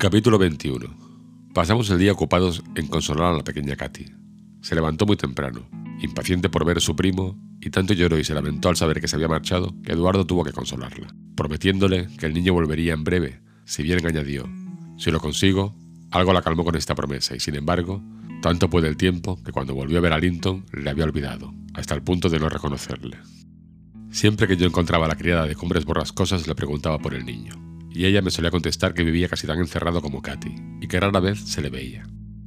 Capítulo 21. Pasamos el día ocupados en consolar a la pequeña Katy. Se levantó muy temprano, impaciente por ver a su primo, y tanto lloró y se lamentó al saber que se había marchado que Eduardo tuvo que consolarla, prometiéndole que el niño volvería en breve, si bien añadió, si lo consigo, algo la calmó con esta promesa, y sin embargo, tanto puede el tiempo que cuando volvió a ver a Linton le había olvidado, hasta el punto de no reconocerle. Siempre que yo encontraba a la criada de cumbres borrascosas le preguntaba por el niño, y ella me solía contestar que vivía casi tan encerrado como Katy, y que rara vez se le veía.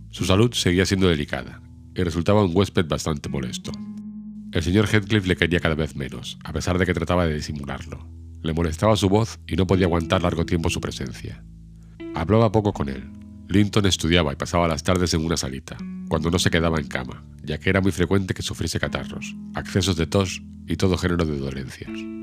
Su salud seguía siendo delicada, y resultaba un huésped bastante molesto. El señor Heathcliff le quería cada vez menos, a pesar de que trataba de disimularlo. Le molestaba su voz y no podía aguantar largo tiempo su presencia. Hablaba poco con él. Linton estudiaba y pasaba las tardes en una salita, cuando no se quedaba en cama, ya que era muy frecuente que sufriese catarros, accesos de tos y todo género de dolencias.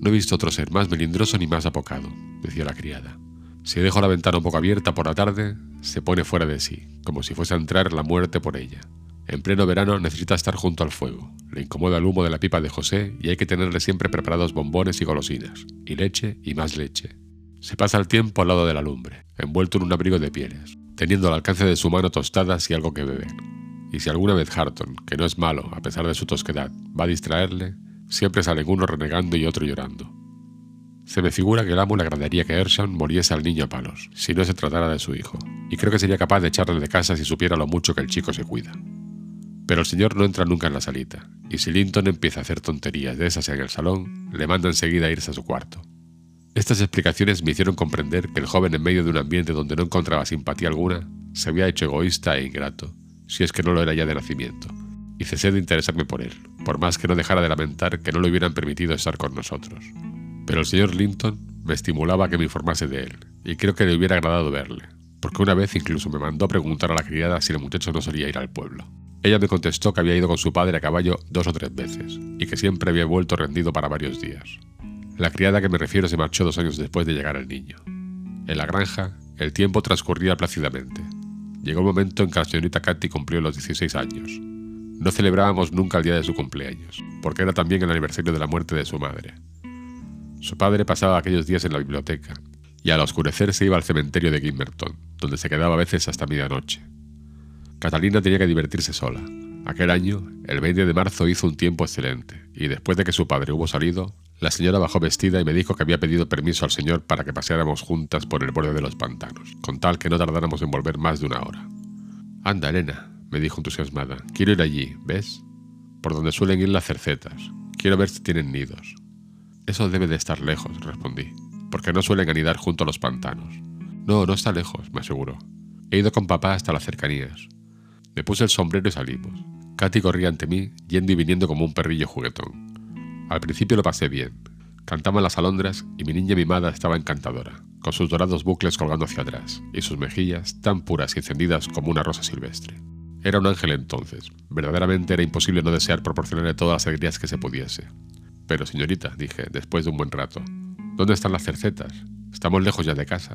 No he visto otro ser más melindroso ni más apocado, decía la criada. Si dejo la ventana un poco abierta por la tarde, se pone fuera de sí, como si fuese a entrar la muerte por ella. En pleno verano necesita estar junto al fuego, le incomoda el humo de la pipa de José y hay que tenerle siempre preparados bombones y golosinas, y leche y más leche. Se pasa el tiempo al lado de la lumbre, envuelto en un abrigo de pieles, teniendo al alcance de su mano tostadas y algo que beber. Y si alguna vez Harton, que no es malo a pesar de su tosquedad, va a distraerle, siempre salen uno renegando y otro llorando. Se me figura que el amo le agradaría que Ersham muriese al niño a palos, si no se tratara de su hijo, y creo que sería capaz de echarle de casa si supiera lo mucho que el chico se cuida. Pero el señor no entra nunca en la salita, y si Linton empieza a hacer tonterías de esas en el salón, le manda enseguida a irse a su cuarto. Estas explicaciones me hicieron comprender que el joven en medio de un ambiente donde no encontraba simpatía alguna, se había hecho egoísta e ingrato, si es que no lo era ya de nacimiento, y cesé de interesarme por él, por más que no dejara de lamentar que no le hubieran permitido estar con nosotros. Pero el señor Linton me estimulaba a que me informase de él, y creo que le hubiera agradado verle, porque una vez incluso me mandó a preguntar a la criada si el muchacho no solía ir al pueblo. Ella me contestó que había ido con su padre a caballo dos o tres veces, y que siempre había vuelto rendido para varios días. La criada que me refiero se marchó dos años después de llegar el niño. En la granja, el tiempo transcurría plácidamente. Llegó el momento en que la señorita Katy cumplió los 16 años. No celebrábamos nunca el día de su cumpleaños, porque era también el aniversario de la muerte de su madre. Su padre pasaba aquellos días en la biblioteca, y al oscurecer se iba al cementerio de Gimmerton, donde se quedaba a veces hasta medianoche. Catalina tenía que divertirse sola. Aquel año, el 20 de marzo hizo un tiempo excelente, y después de que su padre hubo salido, la señora bajó vestida y me dijo que había pedido permiso al señor para que paseáramos juntas por el borde de los pantanos, con tal que no tardáramos en volver más de una hora. Anda, Elena, me dijo entusiasmada, quiero ir allí, ¿ves? Por donde suelen ir las cercetas. Quiero ver si tienen nidos. Eso debe de estar lejos, respondí, porque no suelen anidar junto a los pantanos. No, no está lejos, me aseguró. He ido con papá hasta las cercanías. Me puse el sombrero y salimos. Katy corría ante mí, yendo y viniendo como un perrillo juguetón. Al principio lo pasé bien. Cantaban las alondras y mi niña mimada estaba encantadora, con sus dorados bucles colgando hacia atrás y sus mejillas tan puras y encendidas como una rosa silvestre. Era un ángel entonces. Verdaderamente era imposible no desear proporcionarle todas las alegrías que se pudiese. Pero, señorita, dije, después de un buen rato, ¿dónde están las cercetas? Estamos lejos ya de casa.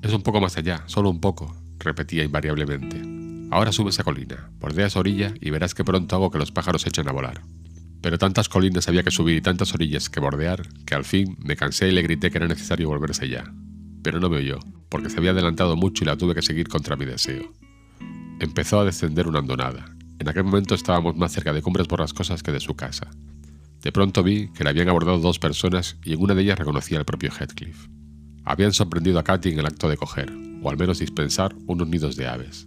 Es un poco más allá, solo un poco, repetía invariablemente. Ahora sube esa colina, bordea esa orilla y verás que pronto hago que los pájaros echen a volar. Pero tantas colinas había que subir y tantas orillas que bordear, que al fin me cansé y le grité que era necesario volverse ya. Pero no me oyó, porque se había adelantado mucho y la tuve que seguir contra mi deseo. Empezó a descender una andonada. En aquel momento estábamos más cerca de cumbres borrascosas que de su casa. De pronto vi que la habían abordado dos personas y en una de ellas reconocí al propio Heathcliff. Habían sorprendido a Katy en el acto de coger, o al menos dispensar, unos nidos de aves.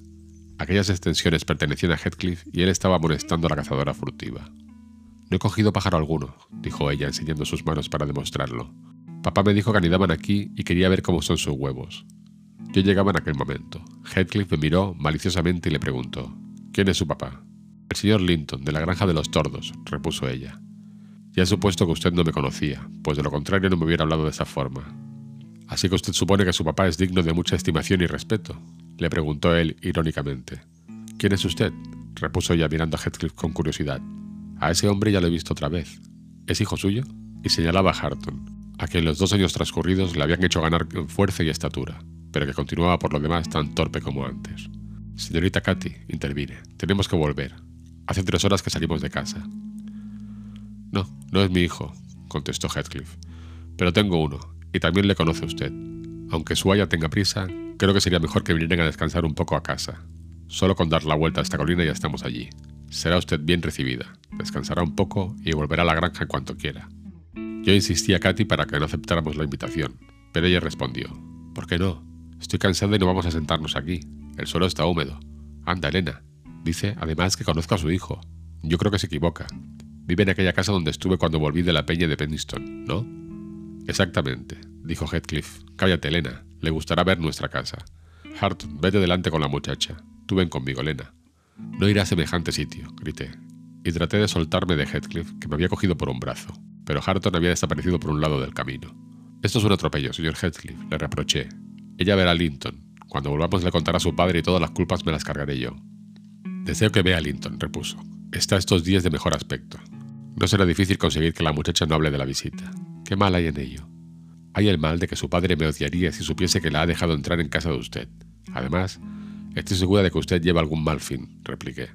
Aquellas extensiones pertenecían a Heathcliff y él estaba molestando a la cazadora furtiva. No he cogido pájaro alguno, dijo ella enseñando sus manos para demostrarlo. Papá me dijo que anidaban aquí y quería ver cómo son sus huevos. Yo llegaba en aquel momento. Heathcliff me miró maliciosamente y le preguntó: ¿Quién es su papá? El señor Linton, de la granja de los tordos, repuso ella. Ya he supuesto que usted no me conocía, pues de lo contrario no me hubiera hablado de esa forma. Así que usted supone que su papá es digno de mucha estimación y respeto, le preguntó él irónicamente. ¿Quién es usted? repuso ella mirando a Heathcliff con curiosidad. A ese hombre ya lo he visto otra vez. ¿Es hijo suyo? Y señalaba a Harton, a quien los dos años transcurridos le habían hecho ganar en fuerza y estatura, pero que continuaba por lo demás tan torpe como antes. Señorita Katy, intervine, tenemos que volver. Hace tres horas que salimos de casa. No, no es mi hijo, contestó Heathcliff, pero tengo uno, y también le conoce usted. Aunque su haya tenga prisa, Creo que sería mejor que vinieran a descansar un poco a casa. Solo con dar la vuelta a esta colina ya estamos allí. Será usted bien recibida. Descansará un poco y volverá a la granja en cuanto quiera. Yo insistí a Katy para que no aceptáramos la invitación, pero ella respondió: ¿Por qué no? Estoy cansada y no vamos a sentarnos aquí. El suelo está húmedo. Anda, Elena. Dice, además, que conozco a su hijo. Yo creo que se equivoca. Vive en aquella casa donde estuve cuando volví de la peña de Penniston, ¿no? Exactamente, dijo Heathcliff. Cállate, Elena. Le gustará ver nuestra casa. Hart, vete delante con la muchacha. Tú ven conmigo, Elena. No iré a semejante sitio, grité, y traté de soltarme de Heathcliff, que me había cogido por un brazo, pero Harton había desaparecido por un lado del camino. Esto es un atropello, señor Heathcliff, le reproché, ella verá a Linton. Cuando volvamos le contará a su padre y todas las culpas me las cargaré yo. Deseo que vea a Linton, repuso. Está estos días de mejor aspecto. No será difícil conseguir que la muchacha no hable de la visita. ¿Qué mal hay en ello? Hay el mal de que su padre me odiaría si supiese que la ha dejado entrar en casa de usted. Además, estoy segura de que usted lleva algún mal fin, repliqué.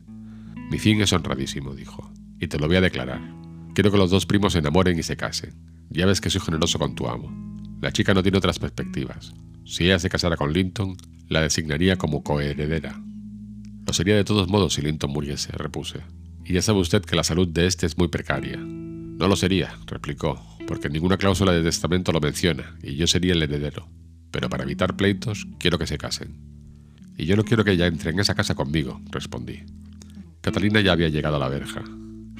Mi fin es honradísimo, dijo, y te lo voy a declarar. Quiero que los dos primos se enamoren y se casen. Ya ves que soy generoso con tu amo. La chica no tiene otras perspectivas. Si ella se casara con Linton, la designaría como coheredera. Lo sería de todos modos si Linton muriese, repuse. Y ya sabe usted que la salud de este es muy precaria. No lo sería, replicó, porque ninguna cláusula de testamento lo menciona, y yo sería el heredero. Pero para evitar pleitos, quiero que se casen. Y yo no quiero que ella entre en esa casa conmigo, respondí. Catalina ya había llegado a la verja.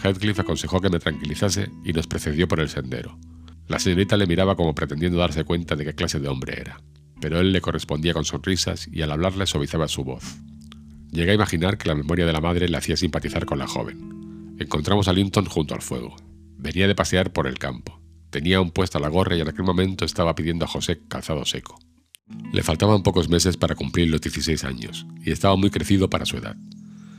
Heathcliff aconsejó que me tranquilizase y nos precedió por el sendero. La señorita le miraba como pretendiendo darse cuenta de qué clase de hombre era pero él le correspondía con sonrisas y al hablarle suavizaba su voz. Llegué a imaginar que la memoria de la madre le hacía simpatizar con la joven. Encontramos a Linton junto al fuego. Venía de pasear por el campo. Tenía un puesto a la gorra y en aquel momento estaba pidiendo a José calzado seco. Le faltaban pocos meses para cumplir los 16 años y estaba muy crecido para su edad.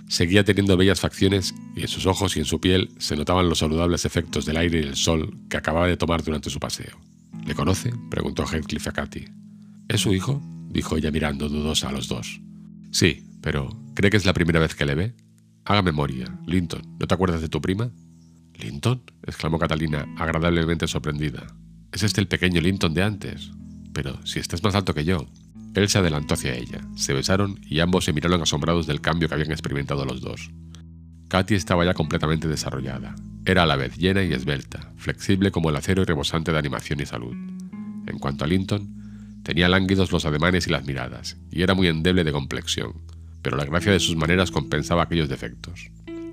Seguía teniendo bellas facciones y en sus ojos y en su piel se notaban los saludables efectos del aire y el sol que acababa de tomar durante su paseo. ¿Le conoce? preguntó Heathcliff a Cathy. ¿Es su hijo? dijo ella mirando dudosa a los dos. Sí, pero ¿cree que es la primera vez que le ve? Haga memoria. Linton, ¿no te acuerdas de tu prima? ¿Linton? exclamó Catalina, agradablemente sorprendida. ¿Es este el pequeño Linton de antes? Pero si estás más alto que yo. Él se adelantó hacia ella, se besaron y ambos se miraron asombrados del cambio que habían experimentado los dos. Katy estaba ya completamente desarrollada. Era a la vez llena y esbelta, flexible como el acero y rebosante de animación y salud. En cuanto a Linton, Tenía lánguidos los ademanes y las miradas, y era muy endeble de complexión, pero la gracia de sus maneras compensaba aquellos defectos.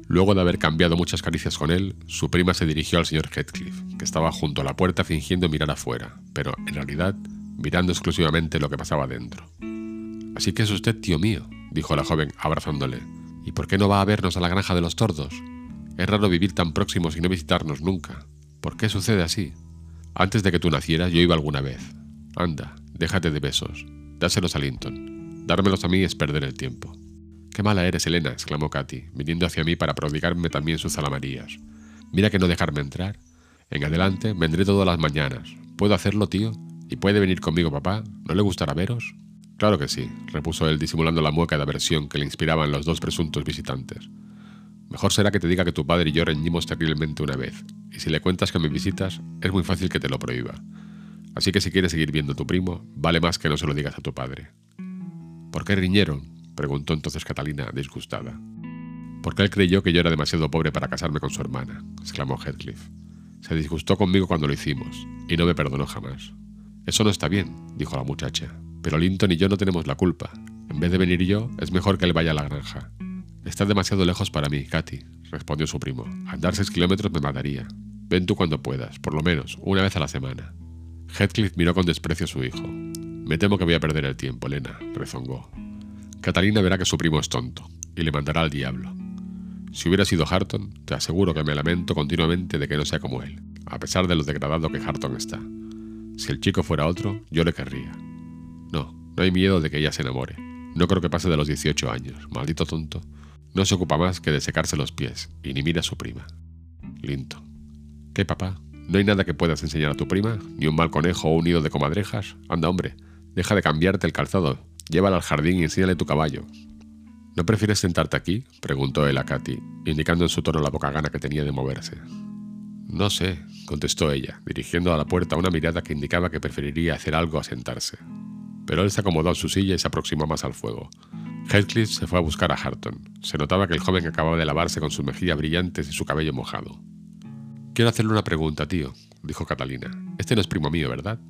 Luego de haber cambiado muchas caricias con él, su prima se dirigió al señor Heathcliff, que estaba junto a la puerta fingiendo mirar afuera, pero en realidad mirando exclusivamente lo que pasaba dentro. Así que es usted tío mío, dijo la joven abrazándole. ¿Y por qué no va a vernos a la granja de los tordos? Es raro vivir tan próximos y no visitarnos nunca. ¿Por qué sucede así? Antes de que tú nacieras yo iba alguna vez. Anda, Déjate de besos. Dáselos a Linton. Dármelos a mí es perder el tiempo. Qué mala eres, Elena, exclamó Katy, viniendo hacia mí para prodigarme también sus alamarías. Mira que no dejarme entrar. En adelante vendré todas las mañanas. ¿Puedo hacerlo, tío? ¿Y puede venir conmigo, papá? ¿No le gustará veros? Claro que sí, repuso él disimulando la mueca de aversión que le inspiraban los dos presuntos visitantes. Mejor será que te diga que tu padre y yo reñimos terriblemente una vez, y si le cuentas que me visitas, es muy fácil que te lo prohíba. Así que si quieres seguir viendo a tu primo, vale más que no se lo digas a tu padre. ¿Por qué riñeron? preguntó entonces Catalina, disgustada. Porque él creyó que yo era demasiado pobre para casarme con su hermana, exclamó Heathcliff. Se disgustó conmigo cuando lo hicimos, y no me perdonó jamás. Eso no está bien, dijo la muchacha, pero Linton y yo no tenemos la culpa. En vez de venir yo, es mejor que él vaya a la granja. Está demasiado lejos para mí, Katy, respondió su primo. Andar seis kilómetros me mataría. Ven tú cuando puedas, por lo menos, una vez a la semana. Heathcliff miró con desprecio a su hijo. Me temo que voy a perder el tiempo, Elena, rezongó. Catalina verá que su primo es tonto, y le mandará al diablo. Si hubiera sido Harton, te aseguro que me lamento continuamente de que no sea como él, a pesar de lo degradado que Harton está. Si el chico fuera otro, yo le querría. No, no hay miedo de que ella se enamore. No creo que pase de los 18 años, maldito tonto. No se ocupa más que de secarse los pies, y ni mira a su prima. Linton. ¿Qué, papá? ¿No hay nada que puedas enseñar a tu prima? ¿Ni un mal conejo o un nido de comadrejas? Anda, hombre, deja de cambiarte el calzado, llévala al jardín y enséñale tu caballo. ¿No prefieres sentarte aquí? preguntó él a Katy, indicando en su tono la poca gana que tenía de moverse. No sé, contestó ella, dirigiendo a la puerta una mirada que indicaba que preferiría hacer algo a sentarse. pero él se acomodó en su silla y se aproximó más al fuego. Heathcliff se fue a buscar a Harton. Se notaba que el joven acababa de lavarse con sus mejillas brillantes y su cabello mojado. Quiero hacerle una pregunta, tío, dijo Catalina. Este no es primo mío, ¿verdad?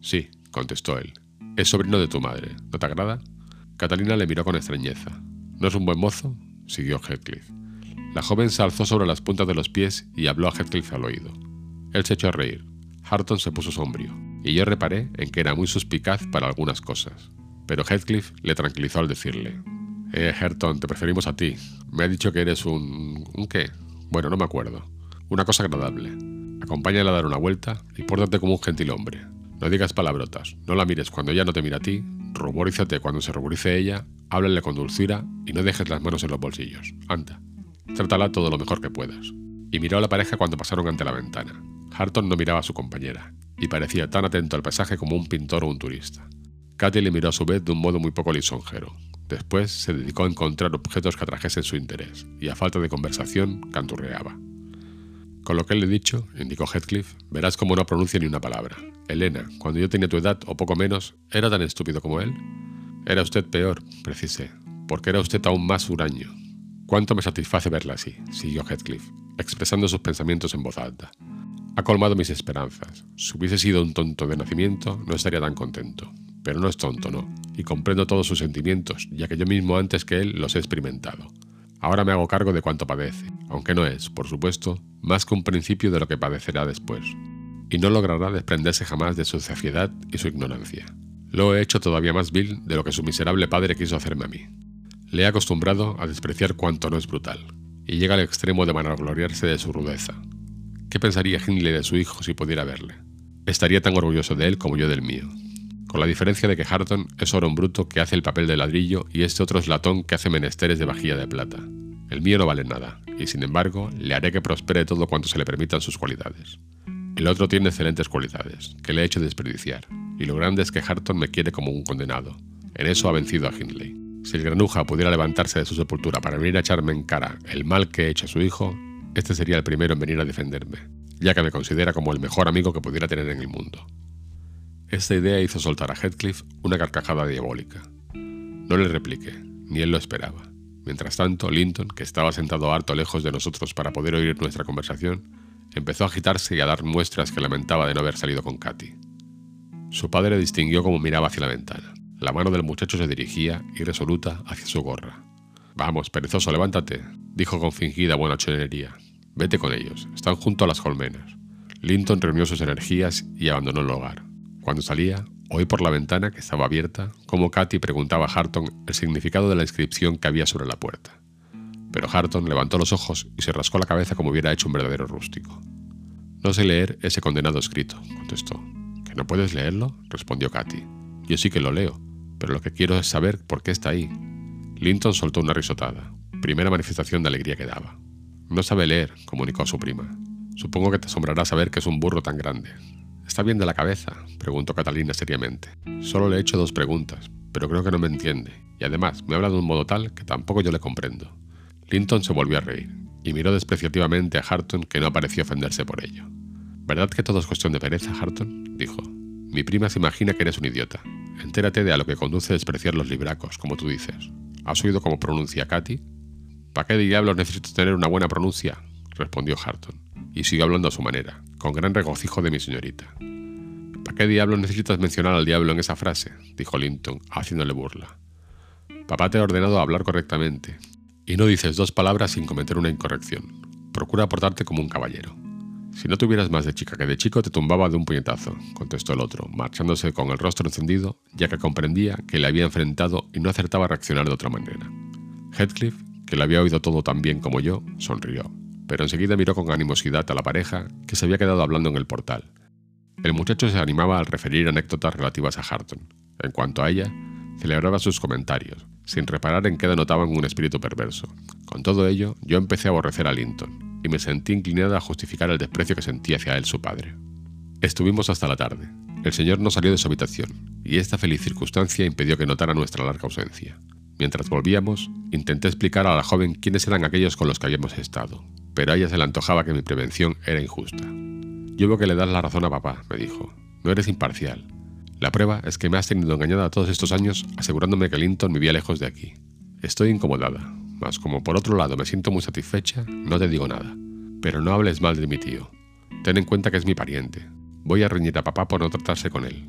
Sí, contestó él. Es sobrino de tu madre. ¿No te agrada? Catalina le miró con extrañeza. ¿No es un buen mozo? siguió Heathcliff. La joven se alzó sobre las puntas de los pies y habló a Heathcliff al oído. Él se echó a reír. Harton se puso sombrío, y yo reparé en que era muy suspicaz para algunas cosas. Pero Heathcliff le tranquilizó al decirle: Eh, Harton, te preferimos a ti. Me ha dicho que eres un. ¿Un qué? Bueno, no me acuerdo. Una cosa agradable. Acompáñala a dar una vuelta y pórtate como un gentil hombre. No digas palabrotas, no la mires cuando ella no te mira a ti, ruborízate cuando se ruborice ella, háblale con dulzura y no dejes las manos en los bolsillos. Anda. Trátala todo lo mejor que puedas. Y miró a la pareja cuando pasaron ante la ventana. Harton no miraba a su compañera, y parecía tan atento al paisaje como un pintor o un turista. Katy le miró a su vez de un modo muy poco lisonjero. Después se dedicó a encontrar objetos que atrajesen su interés, y a falta de conversación, canturreaba. Con lo que le he dicho, indicó Heathcliff, verás cómo no pronuncia ni una palabra. Elena, cuando yo tenía tu edad, o poco menos, ¿era tan estúpido como él? Era usted peor, precisé, porque era usted aún más huraño. Cuánto me satisface verla así, siguió Heathcliff, expresando sus pensamientos en voz alta. Ha colmado mis esperanzas. Si hubiese sido un tonto de nacimiento, no estaría tan contento. Pero no es tonto, no, y comprendo todos sus sentimientos, ya que yo mismo antes que él los he experimentado. Ahora me hago cargo de cuánto padece, aunque no es, por supuesto, más que un principio de lo que padecerá después, y no logrará desprenderse jamás de su saciedad y su ignorancia. Lo he hecho todavía más vil de lo que su miserable padre quiso hacerme a mí. Le he acostumbrado a despreciar cuanto no es brutal, y llega al extremo de vanagloriarse de su rudeza. ¿Qué pensaría Hindley de su hijo si pudiera verle? Estaría tan orgulloso de él como yo del mío, con la diferencia de que Harton es oro en bruto que hace el papel de ladrillo y este otro es latón que hace menesteres de vajilla de plata. El mío no vale nada, y sin embargo le haré que prospere todo cuanto se le permitan sus cualidades. El otro tiene excelentes cualidades, que le he hecho desperdiciar, y lo grande es que Harton me quiere como un condenado. En eso ha vencido a Hindley. Si el granuja pudiera levantarse de su sepultura para venir a echarme en cara el mal que he hecho a su hijo, este sería el primero en venir a defenderme, ya que me considera como el mejor amigo que pudiera tener en el mundo. Esta idea hizo soltar a Heathcliff una carcajada diabólica. No le repliqué, ni él lo esperaba. Mientras tanto, Linton, que estaba sentado harto lejos de nosotros para poder oír nuestra conversación, empezó a agitarse y a dar muestras que lamentaba de no haber salido con Katy. Su padre distinguió cómo miraba hacia la ventana. La mano del muchacho se dirigía, irresoluta, hacia su gorra. Vamos, perezoso, levántate, dijo con fingida buenachonería. Vete con ellos, están junto a las colmenas. Linton reunió sus energías y abandonó el hogar. Cuando salía, oí por la ventana, que estaba abierta, cómo Katy preguntaba a Harton el significado de la inscripción que había sobre la puerta. Pero Harton levantó los ojos y se rascó la cabeza como hubiera hecho un verdadero rústico. No sé leer ese condenado escrito, contestó. ¿Que no puedes leerlo? respondió Katy. Yo sí que lo leo, pero lo que quiero es saber por qué está ahí. Linton soltó una risotada, primera manifestación de alegría que daba. No sabe leer, comunicó a su prima. Supongo que te asombrará saber que es un burro tan grande. ¿Está bien de la cabeza? preguntó Catalina seriamente. Solo le he hecho dos preguntas, pero creo que no me entiende, y además me habla de un modo tal que tampoco yo le comprendo. Linton se volvió a reír, y miró despreciativamente a Harton que no pareció ofenderse por ello. ¿Verdad que todo es cuestión de pereza, Harton? dijo. Mi prima se imagina que eres un idiota. Entérate de a lo que conduce despreciar los libracos, como tú dices. ¿Has oído cómo pronuncia Katy? ¿Para qué diablos necesito tener una buena pronuncia? respondió Harton y siguió hablando a su manera, con gran regocijo de mi señorita. ¿Para qué diablo necesitas mencionar al diablo en esa frase? dijo Linton, haciéndole burla. Papá te ha ordenado hablar correctamente, y no dices dos palabras sin cometer una incorrección. Procura portarte como un caballero. Si no tuvieras más de chica que de chico, te tumbaba de un puñetazo, contestó el otro, marchándose con el rostro encendido, ya que comprendía que le había enfrentado y no acertaba a reaccionar de otra manera. Heathcliff, que le había oído todo tan bien como yo, sonrió pero enseguida miró con animosidad a la pareja que se había quedado hablando en el portal. El muchacho se animaba al referir anécdotas relativas a Harton. En cuanto a ella, celebraba sus comentarios, sin reparar en qué denotaban un espíritu perverso. Con todo ello, yo empecé a aborrecer a Linton, y me sentí inclinada a justificar el desprecio que sentía hacia él su padre. Estuvimos hasta la tarde. El señor no salió de su habitación, y esta feliz circunstancia impidió que notara nuestra larga ausencia. Mientras volvíamos, intenté explicar a la joven quiénes eran aquellos con los que habíamos estado, pero a ella se le antojaba que mi prevención era injusta. Yo veo que le das la razón a papá, me dijo. No eres imparcial. La prueba es que me has tenido engañada todos estos años asegurándome que Linton vivía lejos de aquí. Estoy incomodada, mas como por otro lado me siento muy satisfecha, no te digo nada. Pero no hables mal de mi tío. Ten en cuenta que es mi pariente. Voy a reñir a papá por no tratarse con él.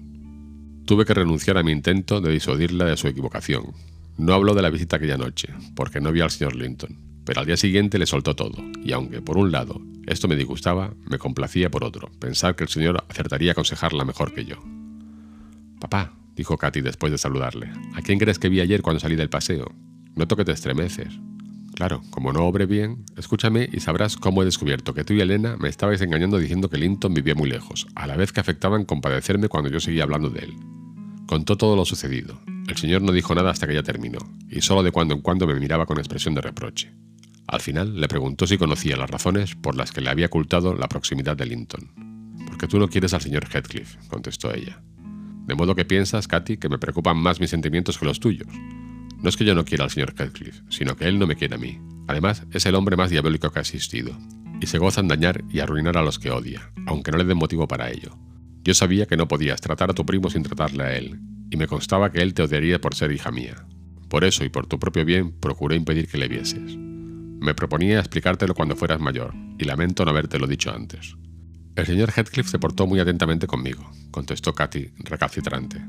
Tuve que renunciar a mi intento de disuadirla de su equivocación. No habló de la visita aquella noche, porque no vio al señor Linton, pero al día siguiente le soltó todo, y aunque por un lado esto me disgustaba, me complacía por otro, pensar que el señor acertaría a aconsejarla mejor que yo. Papá, dijo Katy después de saludarle, ¿a quién crees que vi ayer cuando salí del paseo? Noto que te estremeces. Claro, como no obre bien, escúchame y sabrás cómo he descubierto que tú y Elena me estabais engañando diciendo que Linton vivía muy lejos, a la vez que afectaban compadecerme cuando yo seguía hablando de él. Contó todo lo sucedido. El señor no dijo nada hasta que ya terminó, y solo de cuando en cuando me miraba con expresión de reproche. Al final le preguntó si conocía las razones por las que le había ocultado la proximidad de Linton. Porque tú no quieres al señor Heathcliff, contestó ella. De modo que piensas, Katy, que me preocupan más mis sentimientos que los tuyos. No es que yo no quiera al señor Heathcliff, sino que él no me quiere a mí. Además, es el hombre más diabólico que ha existido, y se goza en dañar y arruinar a los que odia, aunque no le den motivo para ello. Yo sabía que no podías tratar a tu primo sin tratarle a él, y me constaba que él te odiaría por ser hija mía. Por eso y por tu propio bien procuré impedir que le vieses. Me proponía explicártelo cuando fueras mayor, y lamento no habértelo dicho antes. El señor Heathcliff se portó muy atentamente conmigo, contestó Katy, recalcitrante.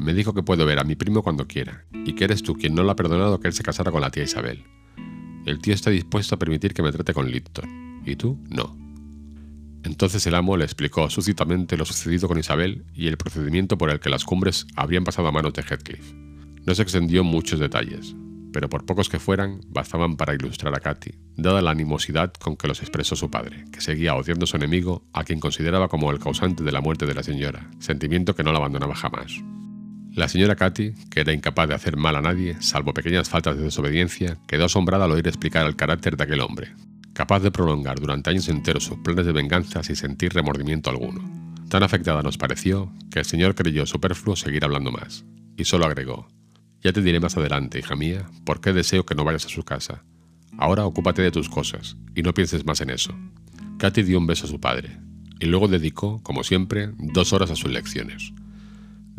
Me dijo que puedo ver a mi primo cuando quiera, y que eres tú quien no le ha perdonado que él se casara con la tía Isabel. El tío está dispuesto a permitir que me trate con Lipton, y tú no. Entonces el amo le explicó súcitamente lo sucedido con Isabel y el procedimiento por el que las cumbres habrían pasado a manos de Heathcliff. No se extendió en muchos detalles, pero por pocos que fueran, bastaban para ilustrar a Katy, dada la animosidad con que los expresó su padre, que seguía odiando a su enemigo, a quien consideraba como el causante de la muerte de la señora, sentimiento que no la abandonaba jamás. La señora Katy, que era incapaz de hacer mal a nadie, salvo pequeñas faltas de desobediencia, quedó asombrada al oír explicar el carácter de aquel hombre, capaz de prolongar durante años enteros sus planes de venganza sin sentir remordimiento alguno. Tan afectada nos pareció que el señor creyó superfluo seguir hablando más, y solo agregó, ya te diré más adelante, hija mía, por qué deseo que no vayas a su casa. Ahora ocúpate de tus cosas y no pienses más en eso. Katy dio un beso a su padre y luego dedicó, como siempre, dos horas a sus lecciones.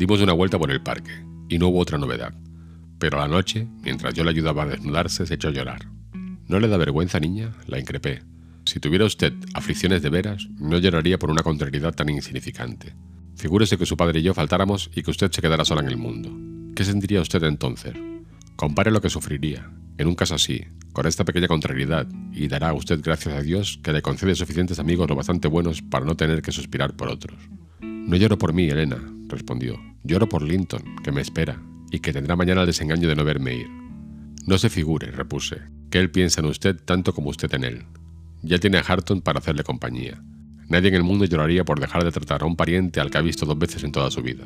Dimos una vuelta por el parque y no hubo otra novedad. Pero a la noche, mientras yo le ayudaba a desnudarse, se echó a llorar. ¿No le da vergüenza, niña? La increpé. Si tuviera usted aflicciones de veras, no lloraría por una contrariedad tan insignificante. Figúrese que su padre y yo faltáramos y que usted se quedara sola en el mundo. ¿Qué sentiría usted entonces? Compare lo que sufriría, en un caso así, con esta pequeña contrariedad, y dará a usted gracias a Dios que le concede suficientes amigos lo bastante buenos para no tener que suspirar por otros. No lloro por mí, Elena, respondió. Lloro por Linton, que me espera, y que tendrá mañana el desengaño de no verme ir. No se figure, repuse, que él piensa en usted tanto como usted en él. Ya tiene a Harton para hacerle compañía. Nadie en el mundo lloraría por dejar de tratar a un pariente al que ha visto dos veces en toda su vida.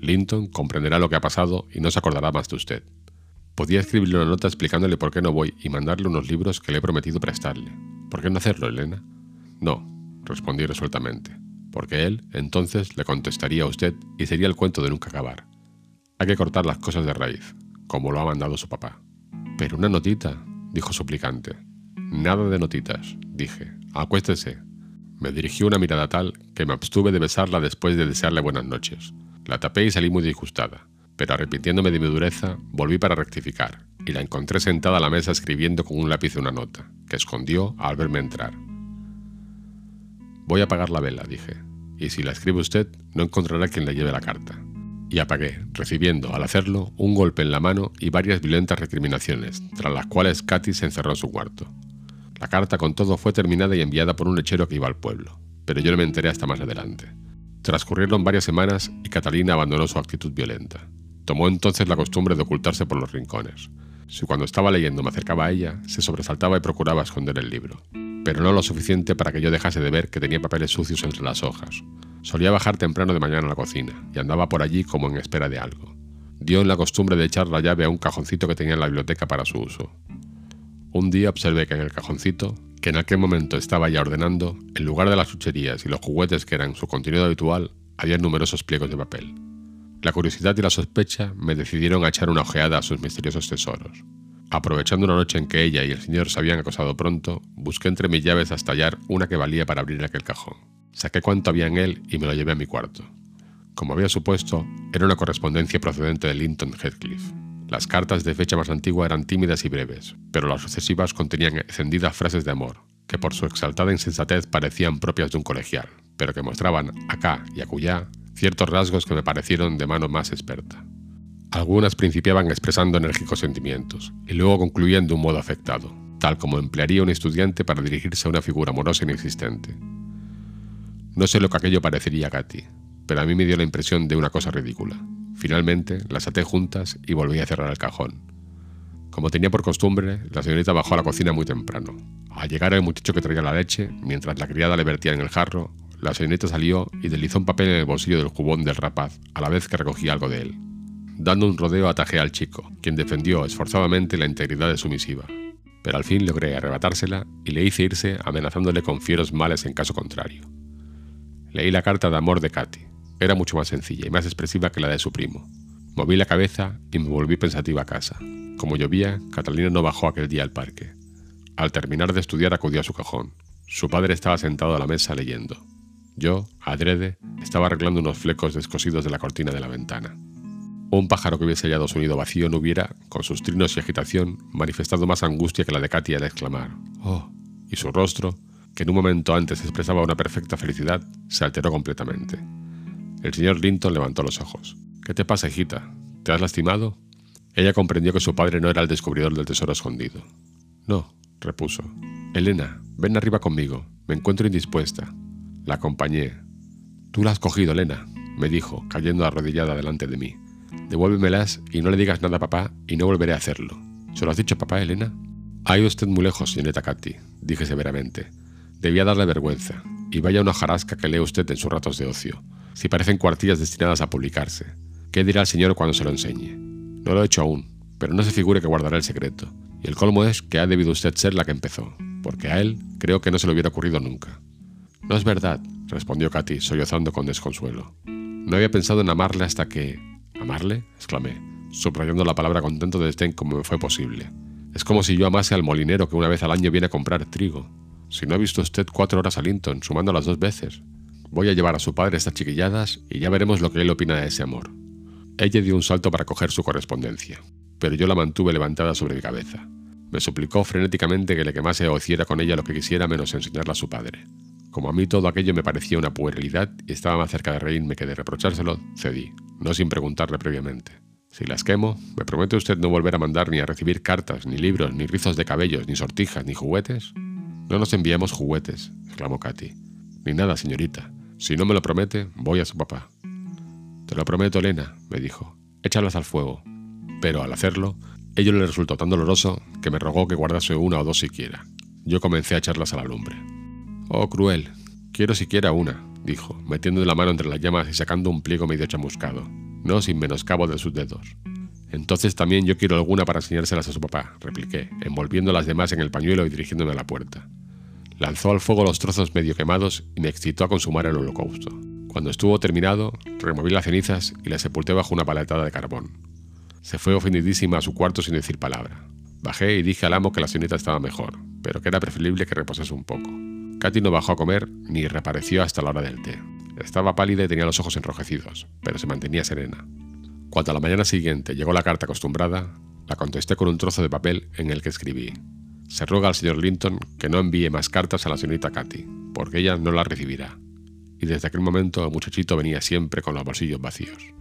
Linton comprenderá lo que ha pasado y no se acordará más de usted. Podía escribirle una nota explicándole por qué no voy y mandarle unos libros que le he prometido prestarle. ¿Por qué no hacerlo, Elena? No, respondí resueltamente, porque él entonces le contestaría a usted y sería el cuento de nunca acabar. Hay que cortar las cosas de raíz, como lo ha mandado su papá. Pero una notita, dijo suplicante. Nada de notitas, dije. Acuéstese. Me dirigió una mirada tal que me abstuve de besarla después de desearle buenas noches. La tapé y salí muy disgustada, pero arrepintiéndome de mi dureza, volví para rectificar, y la encontré sentada a la mesa escribiendo con un lápiz una nota, que escondió al verme entrar. Voy a apagar la vela, dije, y si la escribe usted, no encontrará quien le lleve la carta. Y apagué, recibiendo, al hacerlo, un golpe en la mano y varias violentas recriminaciones, tras las cuales Katy se encerró en su cuarto. La carta con todo fue terminada y enviada por un lechero que iba al pueblo, pero yo no me enteré hasta más adelante. Transcurrieron varias semanas y Catalina abandonó su actitud violenta. Tomó entonces la costumbre de ocultarse por los rincones. Si cuando estaba leyendo me acercaba a ella, se sobresaltaba y procuraba esconder el libro, pero no lo suficiente para que yo dejase de ver que tenía papeles sucios entre las hojas. Solía bajar temprano de mañana a la cocina y andaba por allí como en espera de algo. Dio en la costumbre de echar la llave a un cajoncito que tenía en la biblioteca para su uso. Un día observé que en el cajoncito que en aquel momento estaba ya ordenando, en lugar de las chucherías y los juguetes que eran su contenido habitual, había numerosos pliegos de papel. La curiosidad y la sospecha me decidieron a echar una ojeada a sus misteriosos tesoros. Aprovechando una noche en que ella y el señor se habían acosado pronto, busqué entre mis llaves hasta hallar una que valía para abrir aquel cajón. Saqué cuanto había en él y me lo llevé a mi cuarto. Como había supuesto, era una correspondencia procedente de Linton Heathcliff. Las cartas de fecha más antigua eran tímidas y breves, pero las sucesivas contenían encendidas frases de amor, que por su exaltada insensatez parecían propias de un colegial, pero que mostraban acá y acullá ciertos rasgos que me parecieron de mano más experta. Algunas principiaban expresando enérgicos sentimientos y luego concluían de un modo afectado, tal como emplearía un estudiante para dirigirse a una figura amorosa inexistente. No sé lo que aquello parecería a Katy, pero a mí me dio la impresión de una cosa ridícula. Finalmente las até juntas y volví a cerrar el cajón. Como tenía por costumbre, la señorita bajó a la cocina muy temprano. Al llegar el muchacho que traía la leche, mientras la criada le vertía en el jarro, la señorita salió y deslizó un papel en el bolsillo del jubón del rapaz, a la vez que recogía algo de él. Dando un rodeo atajé al chico, quien defendió esforzadamente la integridad de su misiva. Pero al fin logré arrebatársela y le hice irse amenazándole con fieros males en caso contrario. Leí la carta de amor de Katy. Era mucho más sencilla y más expresiva que la de su primo. Moví la cabeza y me volví pensativa a casa. Como llovía, Catalina no bajó aquel día al parque. Al terminar de estudiar acudió a su cajón. Su padre estaba sentado a la mesa leyendo. Yo, adrede, estaba arreglando unos flecos descosidos de la cortina de la ventana. Un pájaro que hubiese hallado su nido vacío no hubiera, con sus trinos y agitación, manifestado más angustia que la de Katy al exclamar ¡Oh! y su rostro, que en un momento antes expresaba una perfecta felicidad, se alteró completamente. El señor Linton levantó los ojos. ¿Qué te pasa, hijita? ¿Te has lastimado? Ella comprendió que su padre no era el descubridor del tesoro escondido. No, repuso. Elena, ven arriba conmigo. Me encuentro indispuesta. La acompañé. Tú la has cogido, Elena, me dijo, cayendo arrodillada delante de mí. Devuélvemelas y no le digas nada a papá y no volveré a hacerlo. ¿Se lo has dicho papá, Elena? Ha ido usted muy lejos, señorita Katy, dije severamente. Debía darle vergüenza. Y vaya una jarasca que lee usted en sus ratos de ocio. Si parecen cuartillas destinadas a publicarse. ¿Qué dirá el señor cuando se lo enseñe? No lo he hecho aún, pero no se figure que guardará el secreto. Y el colmo es que ha debido usted ser la que empezó, porque a él creo que no se le hubiera ocurrido nunca. No es verdad, respondió Katy, sollozando con desconsuelo. No había pensado en amarle hasta que... ¿Amarle? exclamé, subrayando la palabra con tanto desdén como me fue posible. Es como si yo amase al molinero que una vez al año viene a comprar trigo. Si no ha visto usted cuatro horas a Linton, sumando las dos veces. Voy a llevar a su padre estas chiquilladas y ya veremos lo que él opina de ese amor. Ella dio un salto para coger su correspondencia, pero yo la mantuve levantada sobre mi cabeza. Me suplicó frenéticamente que le quemase o hiciera con ella lo que quisiera menos enseñarla a su padre. Como a mí todo aquello me parecía una puerilidad y estaba más cerca de reírme que de reprochárselo, cedí, no sin preguntarle previamente. Si las quemo, ¿me promete usted no volver a mandar ni a recibir cartas, ni libros, ni rizos de cabellos, ni sortijas, ni juguetes? No nos enviamos juguetes, exclamó Katy. Ni nada, señorita. Si no me lo promete, voy a su papá. Te lo prometo, Elena, me dijo. Échalas al fuego. Pero al hacerlo, ello le resultó tan doloroso que me rogó que guardase una o dos siquiera. Yo comencé a echarlas a la lumbre. Oh, cruel. Quiero siquiera una, dijo, metiendo la mano entre las llamas y sacando un pliego medio chamuscado, no sin menoscabo de sus dedos. Entonces también yo quiero alguna para enseñárselas a su papá, repliqué, envolviendo las demás en el pañuelo y dirigiéndome a la puerta. Lanzó al fuego los trozos medio quemados y me excitó a consumar el holocausto. Cuando estuvo terminado, removí las cenizas y las sepulté bajo una paletada de carbón. Se fue ofendidísima a su cuarto sin decir palabra. Bajé y dije al amo que la señorita estaba mejor, pero que era preferible que reposase un poco. Katy no bajó a comer ni reapareció hasta la hora del té. Estaba pálida y tenía los ojos enrojecidos, pero se mantenía serena. Cuando a la mañana siguiente llegó la carta acostumbrada, la contesté con un trozo de papel en el que escribí: Se ruega al señor Linton que no envíe más cartas a la señorita Katy, porque ella no las recibirá. Y desde aquel momento el muchachito venía siempre con los bolsillos vacíos.